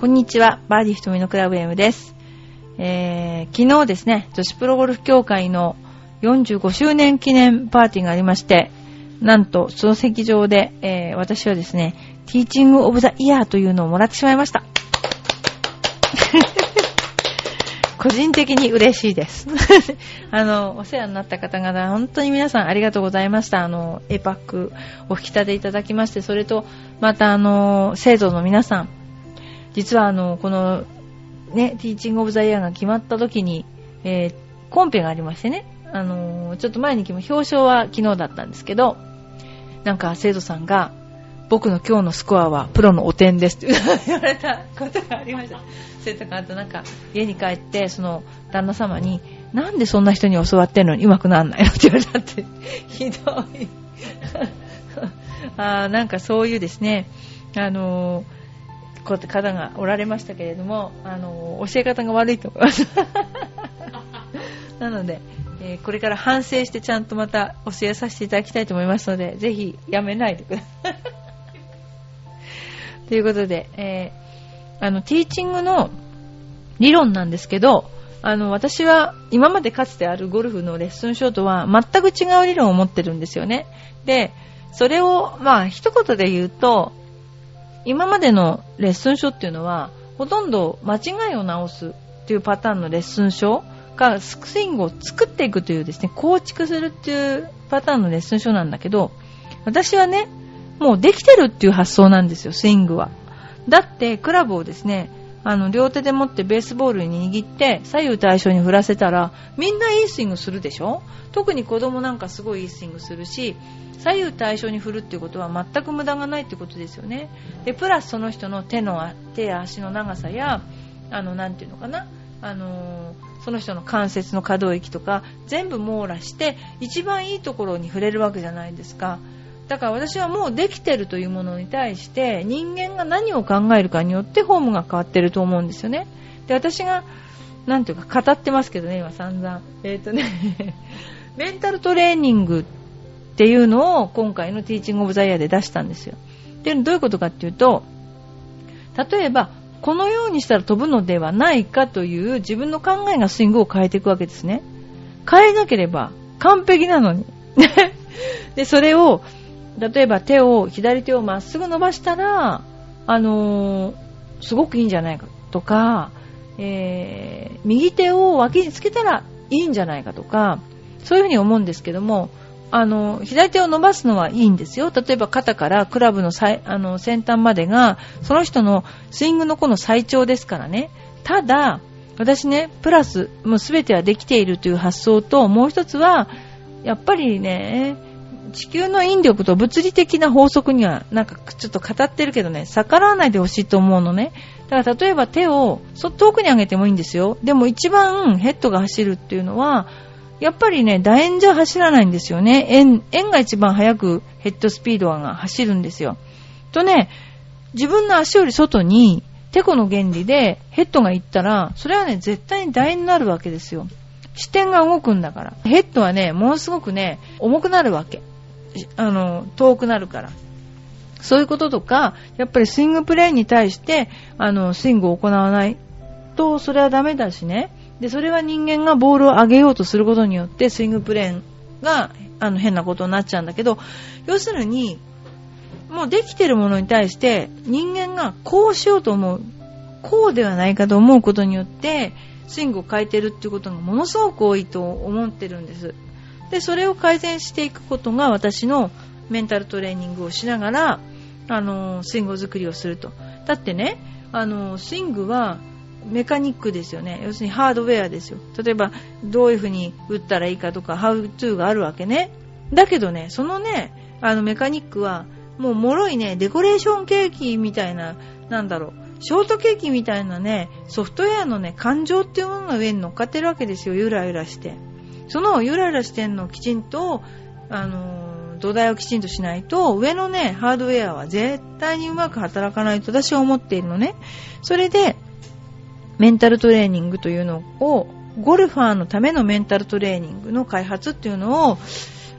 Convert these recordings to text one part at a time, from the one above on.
こんにちは、バーディー瞳のクラブ M です。えー、昨日ですね、女子プロゴルフ協会の45周年記念パーティーがありまして、なんと、その席上で、えー、私はですね、ティーチングオブザイヤーというのをもらってしまいました。個人的に嬉しいです。あの、お世話になった方々、本当に皆さんありがとうございました。あの、エパックお引き立ていただきまして、それと、またあの、生徒の皆さん、実はあの、この、ね、ティーチングオブザイヤーが決まった時に、えー、コンペがありましてね、あの、ちょっと前に来も表彰は昨日だったんですけど、なんか生徒さんが、僕の今日のスコアはプロのお点ですって 言われたことがありました。生徒があとなんか家に帰ってその旦那様になんでそんな人に教わってんのに上手くなんないの？って言われたって。ひどい。あなんかそういうですね。あのー方がおられましたけれども、あの教え方が悪いと思います なので、えーこれから反省してちゃんとまた教えさせていただきたいと思いますのでぜひやめないでください ということで、えーあの、ティーチングの理論なんですけど、あの、私は今までかつてあるゴルフのレッスンショートは全く違う理論を持ってるんですよね。で、それを、まあ、一言で言うと、今までのレッスン書っていうのは、ほとんど間違いを直すっていうパターンのレッスン書がスイングを作っていくというですね、構築するっていうパターンのレッスン書なんだけど、私はね、もうできてるっていう発想なんですよ、スイングは。だって、クラブをですね、あの、両手で持ってベースボールに握って、左右対称に振らせたら、みんないいスイングするでしょ？特に子供なんかすごいいいスイングするし、左右対称に振るっていうことは全く無駄がないってことですよね。で、プラスその人の手の、手や足の長さや、あの、なていうのかな、あのその人の関節の可動域とか、全部網羅して、一番いいところに触れるわけじゃないですか。だから私はもうできてるというものに対して人間が何を考えるかによってフォームが変わってると思うんですよね。で、私が、なんていうか語ってますけどね、今散々。えっ、とね、メンタルトレーニングっていうのを今回のティーチングオブザイヤーで出したんですよ。で、どういうことかっていうと、例えば、このようにしたら飛ぶのではないかという自分の考えがスイングを変えていくわけですね。変えなければ完璧なのに。で、それを例えば手を、左手をまっすぐ伸ばしたら、あのーすごくいいんじゃないかとか、えー右手を脇につけたらいいんじゃないかとか、そういうふうに思うんですけども、あの、左手を伸ばすのはいいんですよ。例えば肩からクラブのさいあの先端までが、その人のスイングの子の最長ですからね。ただ、私ね、プラス、もう全てはできているという発想と、もう一つは、やっぱりね、地球の引力と物理的な法則にはなんかちょっと語ってるけどね、逆らわないでほしいと思うのね。だから例えば手をそ遠くに上げてもいいんですよ。でも一番ヘッドが走るっていうのは、やっぱりね、楕円じゃ走らないんですよね。円、円が一番速くヘッドスピードが走るんですよ。とね、自分の足より外に、テコの原理でヘッドが行ったら、それはね、絶対に楕円になるわけですよ。視点が動くんだから。ヘッドはね、ものすごくね、重くなるわけ。あの、遠くなるから。そういうこととか、やっぱりスイングプレーに対して、あの、スイングを行わないと、それはダメだしね。で、それは人間がボールを上げようとすることによって、スイングプレーが、あの、変なことになっちゃうんだけど、要するに、もうできてるものに対して、人間がこうしようと思う、こうではないかと思うことによって、スイングを変えてるっていうことがものすごく多いと思ってるんです。で、それを改善していくことが私のメンタルトレーニングをしながら、あの、スイング作りをすると。だってね、あの、スイングはメカニックですよね。要するにハードウェアですよ。例えば、どういうふうに打ったらいいかとか、ハウトゥーがあるわけね。だけどね、そのね、あのメカニックは、もう脆いね、デコレーションケーキみたいな、なんだろう、ショートケーキみたいなね、ソフトウェアのね、感情っていうものが上に乗っかってるわけですよ、ゆらゆらして。そのゆらゆらしてんのをきちんと、あの土台をきちんとしないと、上のね、ハードウェアは絶対にうまく働かないと私は思っているのね。それで、メンタルトレーニングというのを、ゴルファーのためのメンタルトレーニングの開発っていうのを、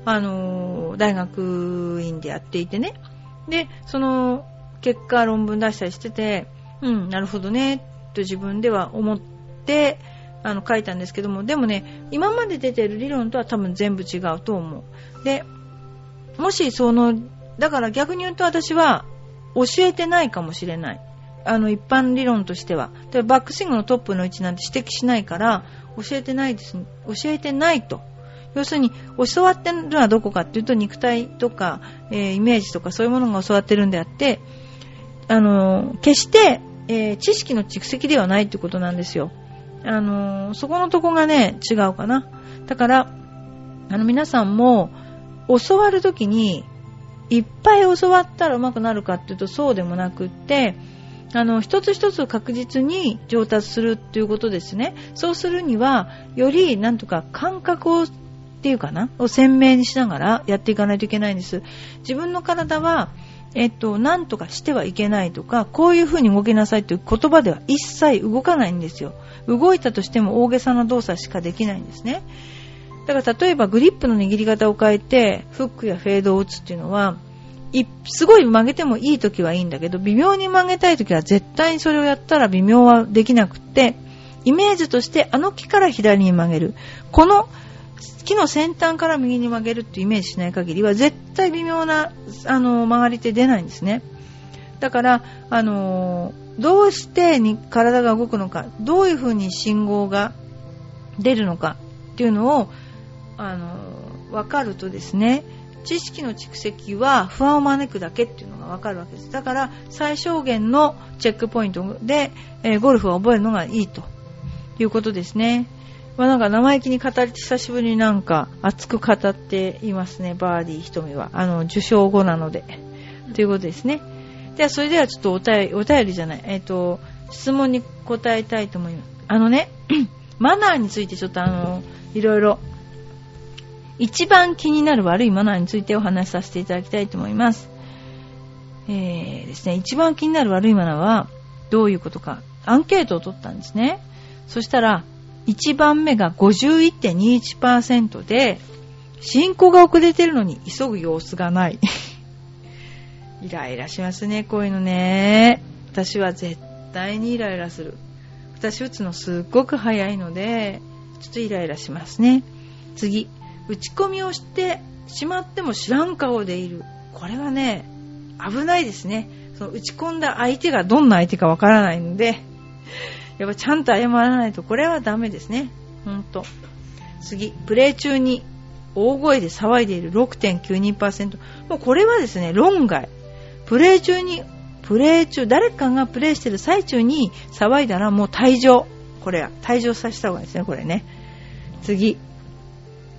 あの大学院でやっていてね。で、その結果論文出したりしてて、うん、なるほどね、と自分では思って、あの、書いたんですけども、でもね、今まで出てる理論とは多分全部違うと思う。で、もしその、だから逆に言うと私は教えてないかもしれない。あの、一般理論としては。でバックスイングのトップの位置なんて指摘しないから、教えてないです。教えてないと。要するに、教わってるのはどこかっていうと、肉体とか、えーイメージとかそういうものが教わってるんであって、あの、決して、えー知識の蓄積ではないってことなんですよ。あの、そこのとこがね、違うかな。だから、あの、皆さんも、教わるときに、いっぱい教わったら上手くなるかっていうとそうでもなくって、あの、一つ一つ確実に上達するっていうことですね。そうするには、より、なんとか感覚を、っていうかな、を鮮明にしながらやっていかないといけないんです。自分の体は、えっと、なんとかしてはいけないとか、こういう風に動きなさいという言葉では一切動かないんですよ。動いたとしても大げさな動作しかできないんですね。だから例えばグリップの握り方を変えて、フックやフェードを打つっていうのは、すごい曲げてもいい時はいいんだけど、微妙に曲げたい時は絶対にそれをやったら微妙はできなくって、イメージとしてあの木から左に曲げる。この木の先端から右に曲げるってイメージしない限りは絶対微妙なあの曲がりって出ないんですね。だから、あのどうしてに体が動くのか、どういう風に信号が出るのかっていうのを、あの分かるとですね、知識の蓄積は不安を招くだけっていうのが分かるわけです。だから最小限のチェックポイントで、えーゴルフを覚えるのがいいということですね。まあなんか生意気に語り久しぶりになんか熱く語っていますね、バーディー瞳は。あの、受賞後なので。ということですね。では、それではちょっとお便り、お便りじゃない、えっ、と、質問に答えたいと思います。あのね、マナーについてちょっとあの、いろいろ、一番気になる悪いマナーについてお話しさせていただきたいと思います。えーですね、一番気になる悪いマナーはどういうことか、アンケートを取ったんですね。そしたら、1番目が51.21%で、進行が遅れてるのに急ぐ様子がない。イライラしますね、こういうのね。私は絶対にイライラする。私打つのすっごく早いので、ちょっとイライラしますね。次、打ち込みをしてしまっても知らん顔でいる。これはね、危ないですね。その打ち込んだ相手がどんな相手かわからないので、やっぱちゃんと謝らないとこれはダメですね。ほんと。次、プレー中に大声で騒いでいる6.92%。もうこれはですね、論外。プレー中に、プレー中、誰かがプレーしてる最中に騒いだらもう退場。これ、退場させた方がいいですね、これね。次、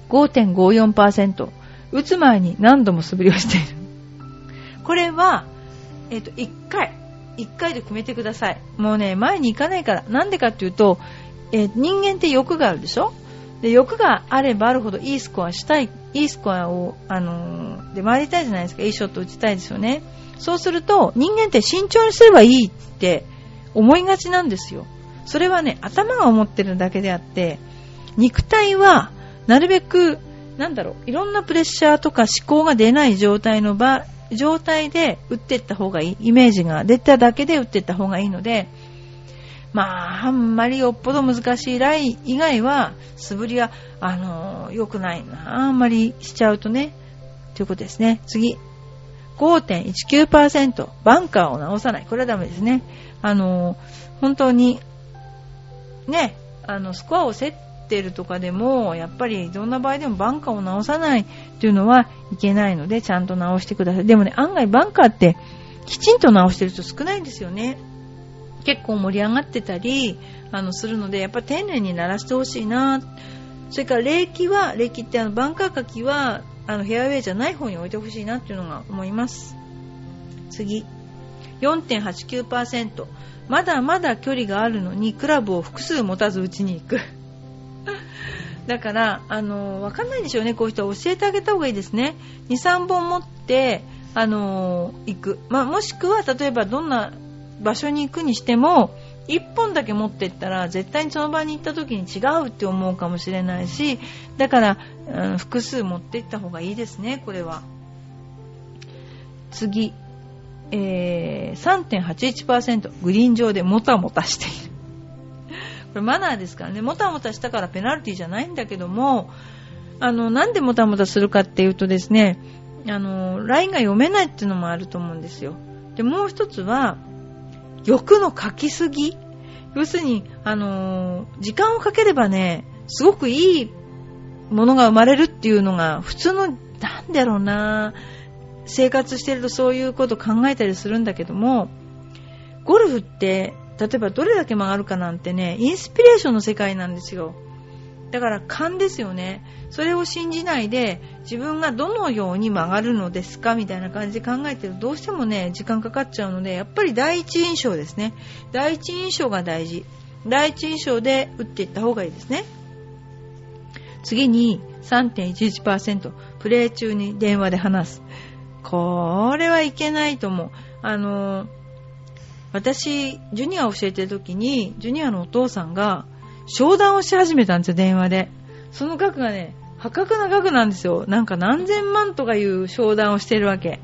5.54%。打つ前に何度も素振りをしている。これは、えっ、と、1回。1回で決めてください。もうね、前に行かないから。なんでかっていうと、えー人間って欲があるでしょ？で、欲があればあるほどいいスコアしたい、いいスコアを、あのーで回りたいじゃないですか。いいショット打ちたいですよね。そうすると、人間って慎重にすればいいって思いがちなんですよ。それはね、頭が思ってるだけであって、肉体は、なるべく、なんだろう、いろんなプレッシャーとか思考が出ない状態の場、状態で打っていった方がいい。イメージが出ただけで打っていった方がいいので、まあ、あんまりよっぽど難しいライン以外は、素振りは、あのー良くないな。あんまりしちゃうとね。ということですね。次。5.19%。バンカーを直さない。これはダメですね。あのー本当に、ね、あの、スコアを競ってるとかでも、やっぱりどんな場合でもバンカーを直さないっていうのはいけないので、ちゃんと直してください。でもね、案外バンカーって、きちんと直してる人少ないんですよね。結構盛り上がってたり、あの、するので、やっぱ丁寧に鳴らしてほしいな。それから、冷気は、冷気ってあの、バンカーかきは、あの、フェアウェイじゃない方に置いてほしいなっていうのが思います。次。4.89%。まだまだ距離があるのに、クラブを複数持たず打ちに行く。だから、あの、わかんないでしょうね、こういう人は教えてあげた方がいいですね。2、3本持って、あの、行く。まあ、もしくは、例えばどんな場所に行くにしても、1本だけ持ってったら、絶対にその場に行った時に違うって思うかもしれないし、だから、うん複数持って行った方がいいですね、これは。次。えー、3.81%グリーン上でもたもたしている。これマナーですからね、もたもたしたからペナルティじゃないんだけども、あの、なんでもたもたするかっていうとですね、あの、ラインが読めないっていうのもあると思うんですよ。で、もう一つは、欲の書きすぎ？要するに、あの、時間をかければね、すごくいいものが生まれるっていうのが、普通の、なんだろうな、生活してるとそういうこと考えたりするんだけども、ゴルフって例えばどれだけ曲がるかなんてね、インスピレーションの世界なんですよ。だから勘ですよね。それを信じないで自分がどのように曲がるのですかみたいな感じで考えてるとどうしてもね、時間かかっちゃうので、やっぱり第一印象ですね。第一印象が大事。第一印象で打っていった方がいいですね。次に3.11%プレー中に電話で話す。これはいけないと思う。あの私、ジュニアを教えてる時に、ジュニアのお父さんが、商談をし始めたんですよ、電話で。その額がね、破格な額なんですよ。なんか何千万とかいう商談をしてるわけ。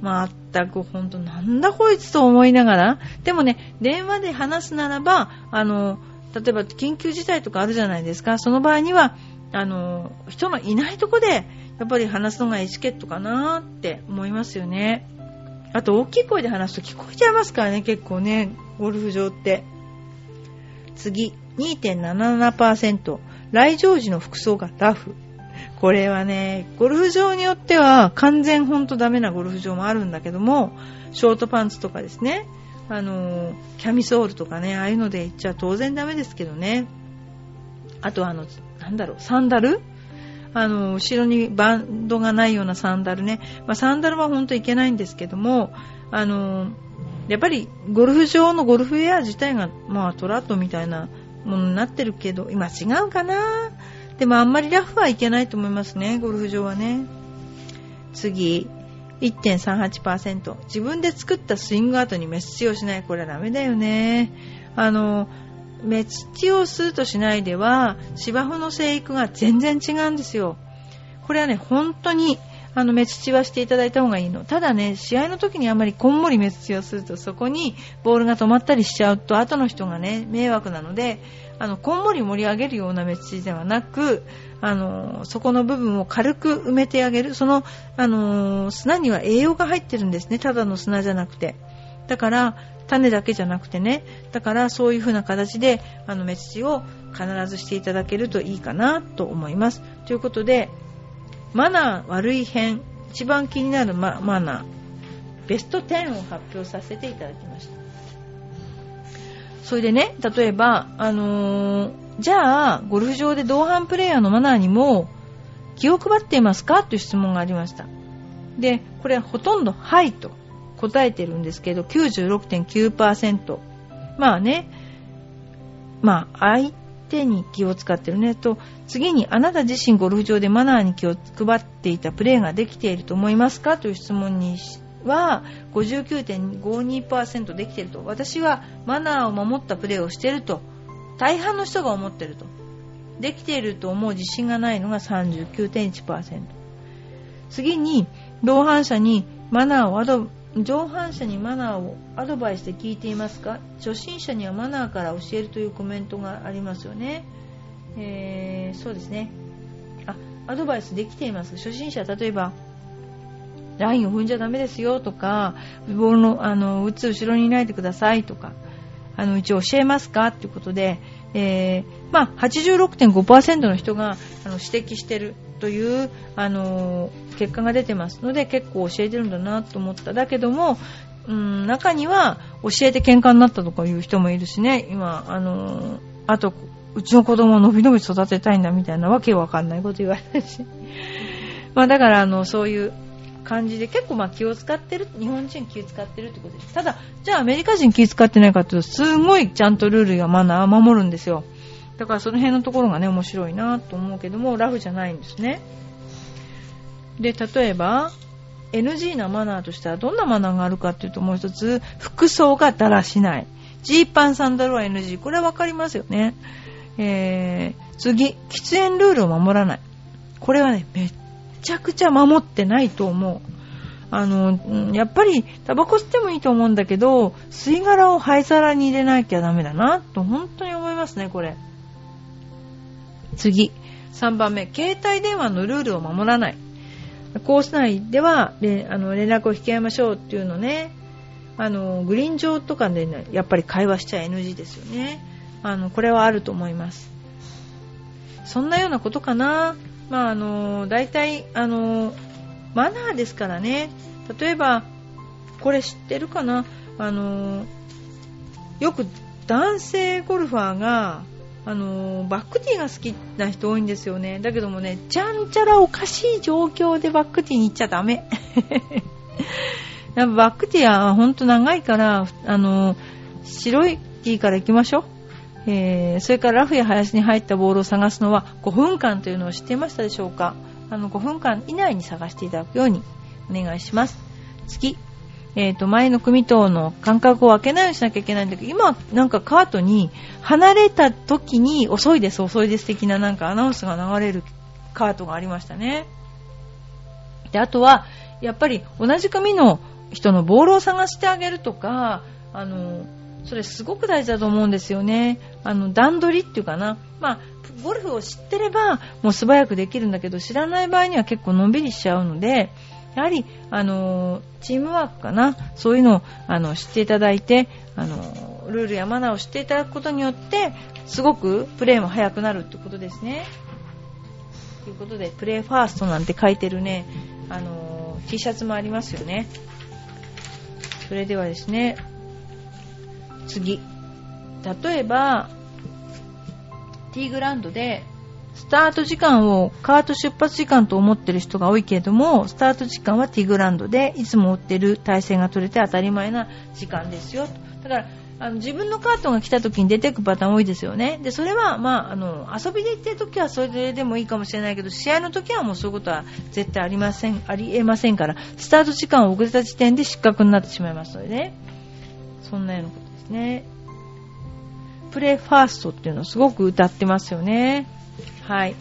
まったくほんとなんだこいつと思いながら。でもね、電話で話すならば、あの、例えば緊急事態とかあるじゃないですか。その場合には、あの、人のいないとこで、やっぱり話すのがエチケットかなって思いますよね。あと大きい声で話すと聞こえちゃいますからね、結構ね、ゴルフ場って。次、2.77%。来場時の服装がラフ。これはね、ゴルフ場によっては完全ほんとダメなゴルフ場もあるんだけども、ショートパンツとかですね、あの、キャミソールとかね、ああいうので行っちゃ当然ダメですけどね。あとあの、なんだろう、サンダル？あの、後ろにバンドがないようなサンダルね。まあ、サンダルは本当いけないんですけども、あの、やっぱりゴルフ場のゴルフウェア自体が、まあ、トラットみたいなものになってるけど、今違うかな？でもあんまりラフはいけないと思いますね、ゴルフ場はね。次、1.38%。自分で作ったスイングアートにメッセをしない。これはダメだよね。あの、目土をするとしないでは芝生の生育が全然違うんですよ。これはね、本当にあの目土はしていただいた方がいいの。ただね、試合の時にあまりこんもり目土をするとそこにボールが止まったりしちゃうと後の人がね、迷惑なので、あの、こんもり盛り上げるような目土ではなく、あの、そこの部分を軽く埋めてあげる。その、あの、砂には栄養が入ってるんですね。ただの砂じゃなくて。だから、種だけじゃなくてねだからそういう風な形であの目土を必ずしていただけるといいかなと思いますということでマナー悪い編一番気になるママナー。ベスト10を発表させていただきました。それでね例えばあのー、じゃあゴルフ場で同伴プレーヤーのマナーにも気を配っていますか？という質問がありました。でこれはほとんど「はい」と答えてるんですけど、96.9%。まあね、まあ、相手に気を使ってるね。と、次に、あなた自身ゴルフ場でマナーに気を配っていたプレーができていると思いますかという質問には、59.52%できていると。私はマナーを守ったプレーをしていると。大半の人が思っていると。できていると思う自信がないのが39.1%。次に、同伴者にマナーをアド上半者にマナーをアドバイスで聞いていますか？初心者にはマナーから教えるというコメントがありますよね。えー、そうですね。あ、アドバイスできています。初心者、例えば、ラインを踏んじゃダメですよとか、ボールの、あの、打つ後ろにいないでくださいとか、あの、一応教えますか？っていうことで、えー、まあ、86.5%の人があの指摘してるという、あの結果が出てますので結構教えてるんだなと思った。だけども、うん、中には教えて喧嘩になったとかいう人もいるしね。今、あのあとうちの子供をのびのび育てたいんだみたいなわけわかんないこと言われるし。まあだからあのそういう感じで結構まあ気を使ってる日本人気を使ってるってことです。ただじゃあアメリカ人気を使ってないかというとすごいちゃんとルールやマナー守るんですよ。だからその辺のところがね、面白いなと思うけども、ラフじゃないんですね。で、例えば、NG なマナーとしてはどんなマナーがあるかっていうともう一つ、服装がだらしない。ジーパンサンダルは NG。これはわかりますよね。えー、次、喫煙ルールを守らない。これはね、めっちゃくちゃ守ってないと思う。あの、やっぱりタバコ吸ってもいいと思うんだけど、吸い殻を灰皿に入れなきゃダメだな、と本当に思いますね、これ。次。3番目、携帯電話のルールを守らない。コース内では、れあの連絡を引き合いましょうっていうのね、あの、グリーン上とかでね、やっぱり会話しちゃ NG ですよね。あの、これはあると思います。そんなようなことかな。まあ、あの、大体、あの、マナーですからね。例えば、これ知ってるかなあの、よく男性ゴルファーが、あのバックティーが好きな人多いんですよね。だけどもね、ちゃんちゃらおかしい状況でバックティーに行っちゃダメ。やっぱバックティーはほんと長いから、あの白いティーから行きましょう。えー、それからラフや林に入ったボールを探すのは5分間というのを知っていましたでしょうかあの5分間以内に探していただくようにお願いします。次、えっ、ー、と、前の組等の間隔を空けないようにしなきゃいけないんだけど、今、なんかカートに、離れた時に、遅いです、遅いです的ななんかアナウンスが流れるカートがありましたね。で、あとは、やっぱり同じ組の人のボールを探してあげるとか、あの、それすごく大事だと思うんですよね。あの、段取りっていうかな。まあ、ゴルフを知ってれば、もう素早くできるんだけど、知らない場合には結構のんびりしちゃうので、やはり、あのチームワークかな、そういうのをあの知っていただいて、あのルールやマナーを知っていただくことによって、すごくプレーも速くなるってことですね。ということで、プレーファーストなんて書いてるね、あの T シャツもありますよね。それではですね、次。例えば、ティーグランドでスタート時間をカート出発時間と思ってる人が多いけれども、スタート時間はティグランドで、いつも追ってる体勢が取れて当たり前な時間ですよ。だから、あの自分のカートが来た時に出てくパターン多いですよね。で、それは、まあ、あの、遊びで行ってる時はそれでもいいかもしれないけど、試合の時はもうそういうことは絶対ありません、ありえませんから、スタート時間を遅れた時点で失格になってしまいますのでね。そんなようなことですね。プレイファーストっていうのをすごく歌ってますよね。はい。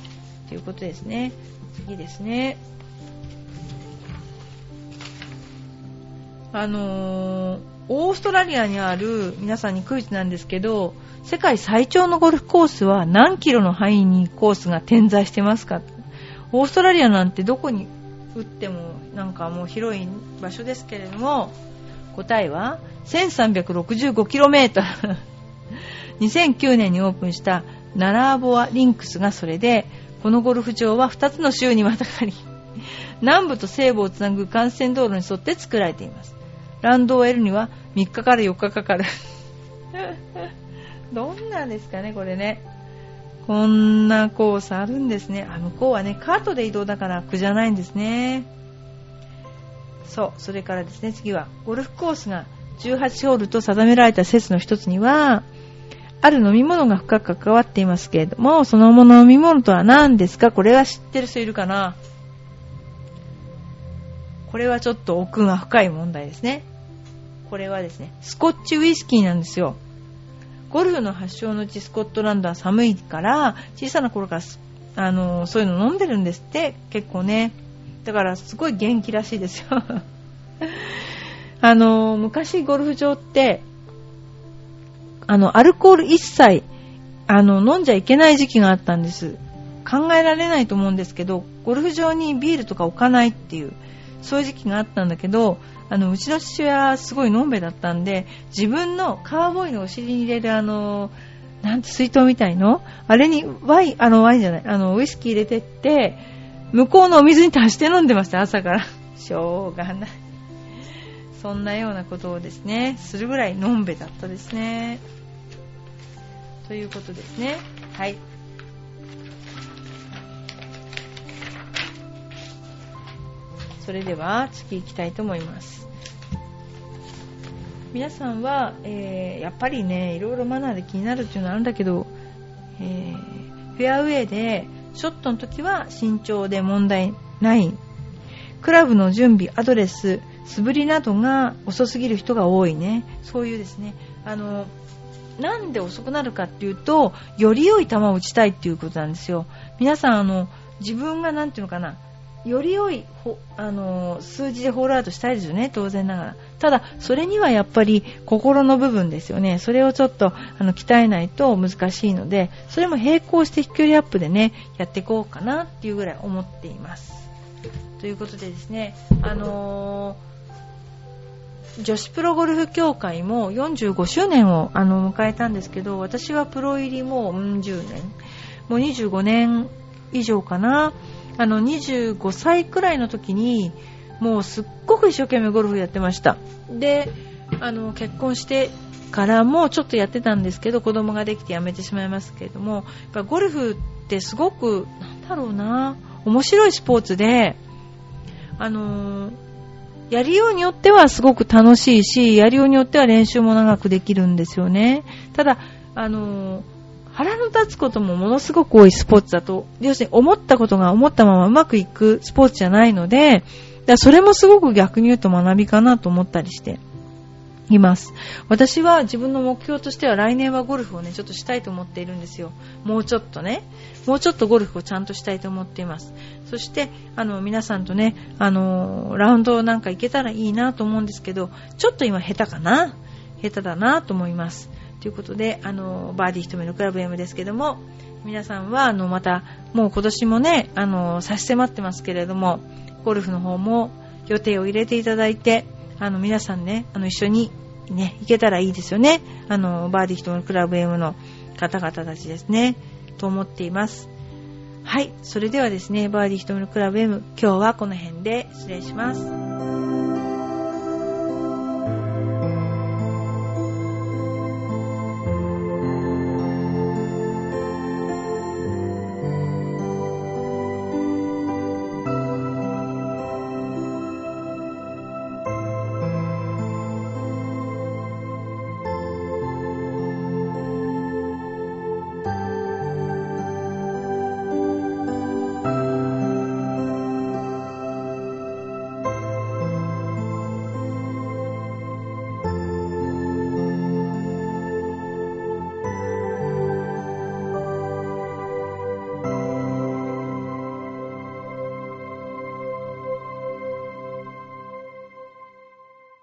ということですね。次ですね。あのー、オーストラリアにある皆さんにクイズなんですけど、世界最長のゴルフコースは何キロの範囲にコースが点在してますか？オーストラリアなんてどこに打ってもなんかもう広い場所ですけれども、答えは 1365km。2009年にオープンしたナラーボアリンクスがそれで、このゴルフ場は2つの州にまたがり、南部と西部をつなぐ幹線道路に沿って作られています。ランドを得るには3日から4日かかる。どんなんですかね、これね。こんなコースあるんですね。あ、向こうはね、カートで移動だから苦じゃないんですね。そう、それからですね、次は、ゴルフコースが18ホールと定められた説の一つには、ある飲み物が深く関わっていますけれども、そのもの飲み物とは何ですか？これは知ってる人いるかな？これはちょっと奥が深い問題ですね。これはですね、スコッチウイスキーなんですよ。ゴルフの発祥の地スコットランドは寒いから、小さな頃からあのそういうの飲んでるんですって、結構ね。だからすごい元気らしいですよ。あの昔ゴルフ場ってあの、アルコール一切、あの、飲んじゃいけない時期があったんです。考えられないと思うんですけど、ゴルフ場にビールとか置かないっていう、そういう時期があったんだけど、あの、うちの父親はすごいのんべだったんで、自分のカーボーイのお尻に入れるあの、なんて水筒みたいの？あれにワイン、あのワインじゃない、あの、ウイスキー入れてって、向こうのお水に足して飲んでました、朝から。しょうがない。そんなようなことをですね、するぐらいのんべだったですね。ということですね。はい。それでは次行きたいと思います。皆さんは、えー、やっぱりね、いろいろマナーで気になるっていうのはあるんだけど、えー、フェアウェイでショットの時は慎重で問題ない。クラブの準備、アドレス、素振りなどが遅すぎる人が多いね。そういうですね、あの、なんで遅くなるかっていうと、より良い球を打ちたいっていうことなんですよ。皆さん、あの、自分がなんていうのかな、より良いあの数字でホールアウトしたいですよね、当然ながら。ただ、それにはやっぱり心の部分ですよね。それをちょっとあの鍛えないと難しいので、それも並行して飛距離アップでね、やっていこうかなっていうぐらい思っています。ということでですね、あのー、女子プロゴルフ協会も45周年をあの迎えたんですけど、私はプロ入りもう10年、もう25年以上かな。あの25歳くらいの時にもうすっごく一生懸命ゴルフやってましたであの結婚してからもちょっとやってたんですけど子供ができてやめてしまいますけれどもやっゴルフってすごくなんだろうな面白いスポーツであのやりようによってはすごく楽しいしやりようによっては練習も長くできるんですよね。ただあの腹の立つこともものすごく多いスポーツだと、要するに思ったことが思ったままうまくいくスポーツじゃないので、だそれもすごく逆に言うと学びかなと思ったりして。います。私は自分の目標としては来年はゴルフをね、ちょっとしたいと思っているんですよ。もうちょっとね、もうちょっとゴルフをちゃんとしたいと思っています。そして、あの、皆さんとね、あの、ラウンドなんか行けたらいいなと思うんですけど、ちょっと今下手かな？下手だなと思います。ということで、あの、バーディー一目のクラブ M ですけども、皆さんは、あの、また、もう今年もね、あの、差し迫ってますけれども、ゴルフの方も予定を入れていただいて、あの、皆さんね、あの、一緒にね、行けたらいいですよね。あの、バーディー一目のクラブ M の方々たちですね、と思っています。はい。それではですね、バーディー一目のクラブ M、今日はこの辺で失礼します。